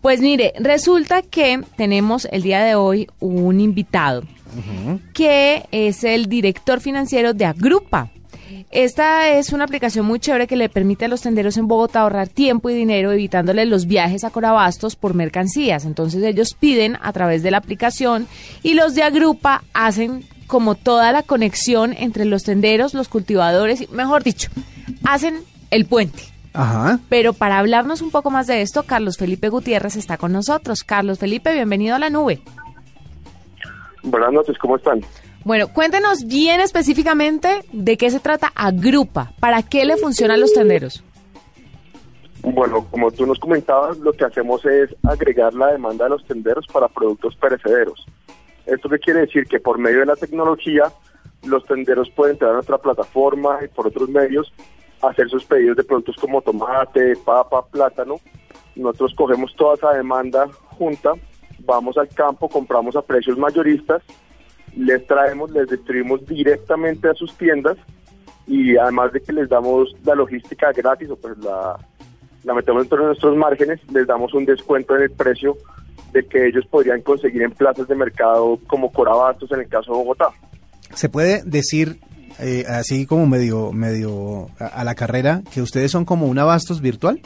Pues mire, resulta que tenemos el día de hoy un invitado que es el director financiero de Agrupa. Esta es una aplicación muy chévere que le permite a los tenderos en Bogotá ahorrar tiempo y dinero evitándoles los viajes a Corabastos por mercancías. Entonces ellos piden a través de la aplicación y los de Agrupa hacen como toda la conexión entre los tenderos, los cultivadores, y, mejor dicho, hacen el puente. Ajá. Pero para hablarnos un poco más de esto, Carlos Felipe Gutiérrez está con nosotros. Carlos Felipe, bienvenido a la nube. Buenas noches, ¿cómo están? Bueno, cuéntenos bien específicamente de qué se trata Agrupa, para qué le funcionan los tenderos. Bueno, como tú nos comentabas, lo que hacemos es agregar la demanda de los tenderos para productos perecederos. ¿Esto qué quiere decir? Que por medio de la tecnología, los tenderos pueden entrar a nuestra plataforma y por otros medios hacer sus pedidos de productos como tomate, papa, plátano. Nosotros cogemos toda esa demanda junta, vamos al campo, compramos a precios mayoristas les traemos, les distribuimos directamente a sus tiendas y además de que les damos la logística gratis o pues la, la metemos dentro de nuestros márgenes, les damos un descuento en el precio de que ellos podrían conseguir en plazas de mercado como Corabastos en el caso de Bogotá. Se puede decir eh, así como medio medio a, a, la carrera que ustedes son como un abastos virtual.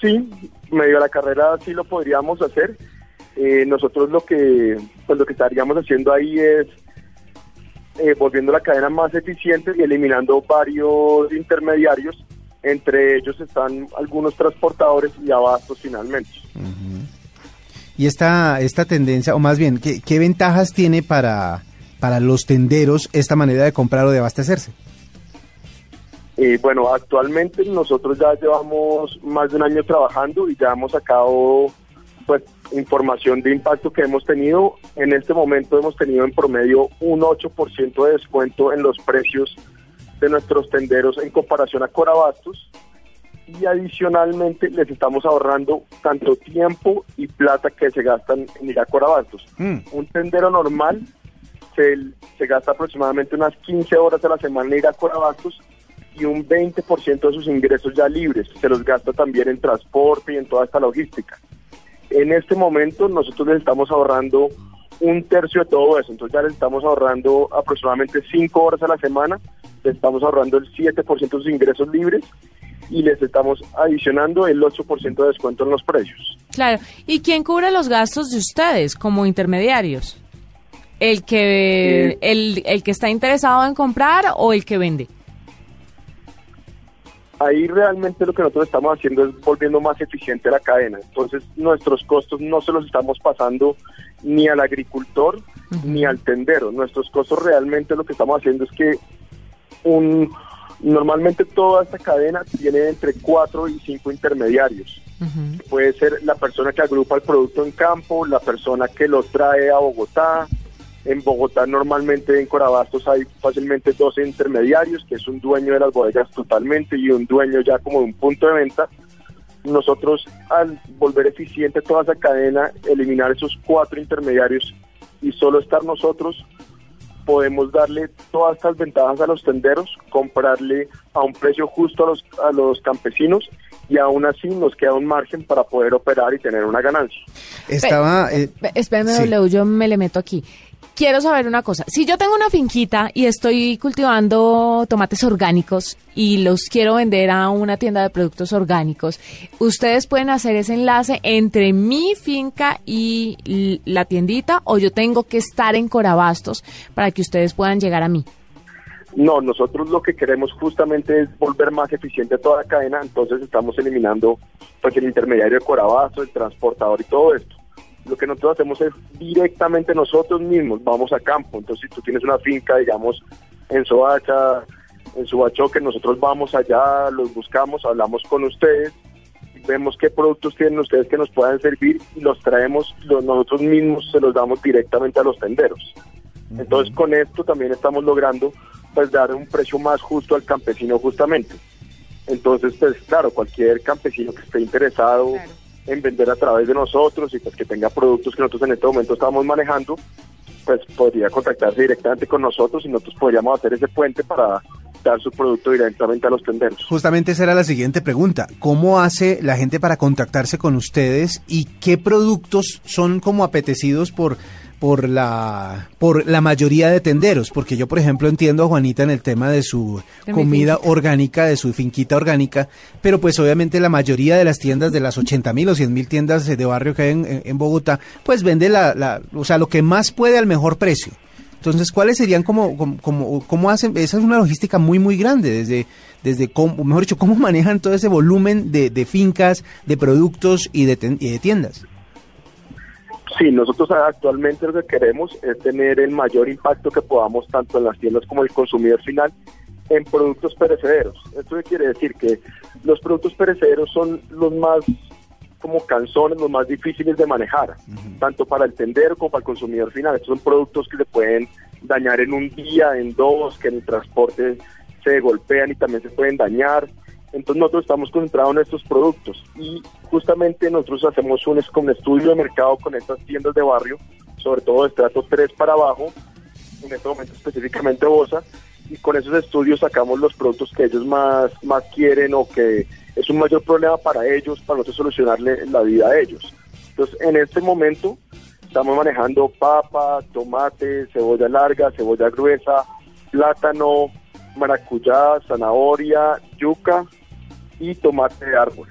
Sí, medio a la carrera sí lo podríamos hacer. Eh, nosotros lo que pues lo que estaríamos haciendo ahí es eh, volviendo la cadena más eficiente y eliminando varios intermediarios entre ellos están algunos transportadores y abastos finalmente. Uh -huh. Y esta, esta tendencia, o más bien, ¿qué, qué ventajas tiene para, para los tenderos esta manera de comprar o de abastecerse? Eh, bueno, actualmente nosotros ya llevamos más de un año trabajando y ya hemos sacado pues información de impacto que hemos tenido. En este momento hemos tenido en promedio un 8% de descuento en los precios de nuestros tenderos en comparación a Corabastos y adicionalmente les estamos ahorrando tanto tiempo y plata que se gastan en ir a Corabastos. Mm. Un tendero normal se, se, gasta aproximadamente unas 15 horas a la semana en ir a Corabastos y un 20% de sus ingresos ya libres se los gasta también en transporte y en toda esta logística. En este momento nosotros les estamos ahorrando un tercio de todo eso, entonces ya les estamos ahorrando aproximadamente 5 horas a la semana, les estamos ahorrando el 7% de sus ingresos libres y les estamos adicionando el 8% de descuento en los precios. Claro, ¿y quién cubre los gastos de ustedes como intermediarios? ¿El que, el, el que está interesado en comprar o el que vende? ahí realmente lo que nosotros estamos haciendo es volviendo más eficiente la cadena. Entonces nuestros costos no se los estamos pasando ni al agricultor uh -huh. ni al tendero. Nuestros costos realmente lo que estamos haciendo es que un normalmente toda esta cadena tiene entre cuatro y cinco intermediarios. Uh -huh. Puede ser la persona que agrupa el producto en campo, la persona que lo trae a Bogotá, en Bogotá normalmente en Corabastos hay fácilmente 12 intermediarios, que es un dueño de las bodegas totalmente y un dueño ya como de un punto de venta. Nosotros al volver eficiente toda esa cadena, eliminar esos cuatro intermediarios y solo estar nosotros, podemos darle todas estas ventajas a los tenderos, comprarle a un precio justo a los, a los campesinos y aún así nos queda un margen para poder operar y tener una ganancia. Estaba... Eh, Espérame, sí. W, yo me le meto aquí quiero saber una cosa. Si yo tengo una finquita y estoy cultivando tomates orgánicos y los quiero vender a una tienda de productos orgánicos, ¿ustedes pueden hacer ese enlace entre mi finca y la tiendita o yo tengo que estar en Corabastos para que ustedes puedan llegar a mí? No, nosotros lo que queremos justamente es volver más eficiente toda la cadena, entonces estamos eliminando pues el intermediario de Corabastos, el transportador y todo esto lo que nosotros hacemos es directamente nosotros mismos, vamos a campo. Entonces, si tú tienes una finca, digamos, en Soacha, en Subachoque, nosotros vamos allá, los buscamos, hablamos con ustedes, vemos qué productos tienen ustedes que nos puedan servir y los traemos, los, nosotros mismos se los damos directamente a los tenderos. Uh -huh. Entonces, con esto también estamos logrando pues dar un precio más justo al campesino justamente. Entonces, pues claro, cualquier campesino que esté interesado claro en vender a través de nosotros y pues que tenga productos que nosotros en este momento estamos manejando, pues podría contactarse directamente con nosotros y nosotros podríamos hacer ese puente para dar su producto directamente a los tenderos. Justamente esa era la siguiente pregunta. ¿Cómo hace la gente para contactarse con ustedes y qué productos son como apetecidos por por la por la mayoría de tenderos, porque yo por ejemplo entiendo a Juanita en el tema de su comida orgánica, de su finquita orgánica, pero pues obviamente la mayoría de las tiendas de las 80 mil o 100 mil tiendas de barrio que hay en, en Bogotá, pues vende la, la, o sea, lo que más puede al mejor precio. Entonces, ¿cuáles serían como, como, cómo hacen? Esa es una logística muy, muy grande, desde, desde cómo, mejor dicho, cómo manejan todo ese volumen de, de fincas, de productos y de, y de tiendas. Sí, nosotros actualmente lo que queremos es tener el mayor impacto que podamos tanto en las tiendas como el consumidor final en productos perecederos. ¿Esto quiere decir? Que los productos perecederos son los más como canzones, los más difíciles de manejar, tanto para el tendero como para el consumidor final. Estos son productos que se pueden dañar en un día, en dos, que en el transporte se golpean y también se pueden dañar. Entonces nosotros estamos concentrados en estos productos y justamente nosotros hacemos un, estudio de mercado con estas tiendas de barrio, sobre todo de estrato 3 para abajo, en este momento específicamente Bosa, y con esos estudios sacamos los productos que ellos más, más quieren o que es un mayor problema para ellos, para nosotros solucionarle la vida a ellos. Entonces en este momento estamos manejando papa, tomate, cebolla larga, cebolla gruesa, plátano, maracuyá, zanahoria, yuca, y tomate de árbol.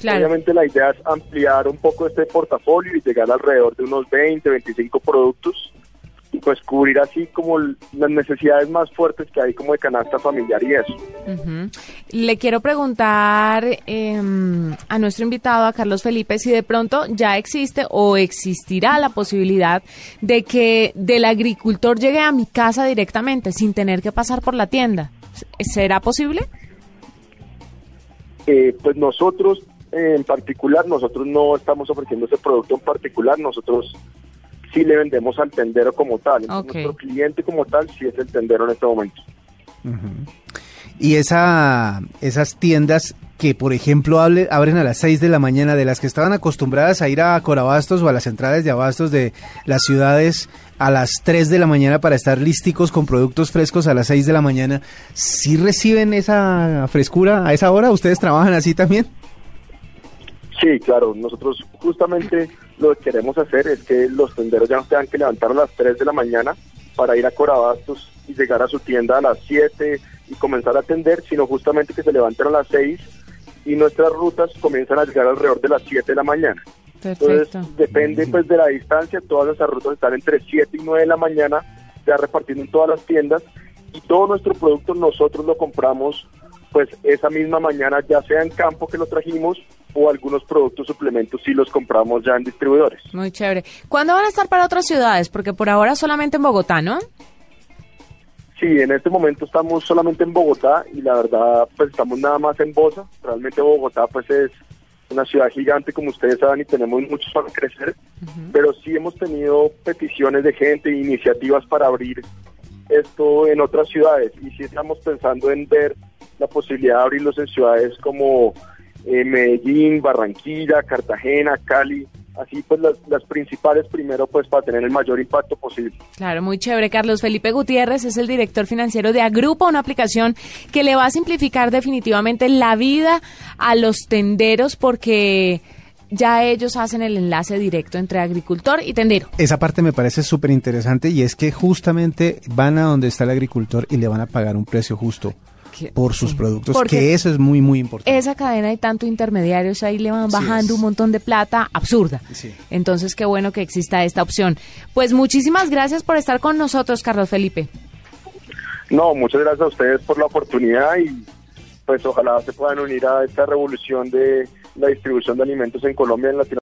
Obviamente la idea es ampliar un poco este portafolio y llegar alrededor de unos 20, 25 productos y pues cubrir así como las necesidades más fuertes que hay como de canasta familiar y eso. Le quiero preguntar em, a nuestro invitado, a Carlos Felipe, si de pronto ya existe o existirá la posibilidad de que del agricultor llegue a mi casa directamente sin tener que pasar por la tienda. ¿Será posible? Eh, pues nosotros en particular, nosotros no estamos ofreciendo ese producto en particular, nosotros sí le vendemos al tendero como tal. Nuestro cliente como tal sí es el tendero en este momento. Y esa, esas tiendas que, por ejemplo, abren a las 6 de la mañana, de las que estaban acostumbradas a ir a Corabastos o a las centrales de abastos de las ciudades a las 3 de la mañana para estar lísticos con productos frescos a las 6 de la mañana, ¿sí reciben esa frescura a esa hora? ¿Ustedes trabajan así también? Sí, claro. Nosotros justamente lo que queremos hacer es que los tenderos ya no tengan que levantar a las 3 de la mañana para ir a Corabastos y llegar a su tienda a las 7 y comenzar a atender, sino justamente que se levanten a las 6 y nuestras rutas comienzan a llegar alrededor de las 7 de la mañana. Entonces, depende pues de la distancia, todas esas rutas están entre 7 y 9 de la mañana, ya repartiendo en todas las tiendas y todo nuestro producto nosotros lo compramos pues esa misma mañana, ya sea en campo que lo trajimos o algunos productos suplementos si los compramos ya en distribuidores. Muy chévere. ¿Cuándo van a estar para otras ciudades? Porque por ahora solamente en Bogotá, ¿no? Sí, en este momento estamos solamente en Bogotá y la verdad pues estamos nada más en Bosa. Realmente Bogotá pues es una ciudad gigante como ustedes saben y tenemos mucho para crecer, pero sí hemos tenido peticiones de gente e iniciativas para abrir esto en otras ciudades y sí estamos pensando en ver la posibilidad de abrirlos en ciudades como eh, Medellín, Barranquilla, Cartagena, Cali, así pues las, principales primero pues para tener el mayor impacto posible. Claro, muy chévere. Carlos Felipe Gutiérrez es el director financiero de Agrupa, una aplicación que le va a simplificar definitivamente la vida a los tenderos porque ya ellos hacen el enlace directo entre agricultor y tendero. Esa parte me parece súper interesante y es que justamente van a donde está el agricultor y le van a pagar un precio justo por sus productos, que eso es muy, muy importante. Esa cadena hay tanto intermediarios, ahí le van bajando un montón de plata absurda. Entonces, qué bueno que exista esta opción. Pues muchísimas gracias por estar con nosotros, Carlos Felipe. No, muchas gracias a ustedes por la oportunidad y pues ojalá se puedan unir a esta revolución de la distribución de alimentos en Colombia en Latinoamérica.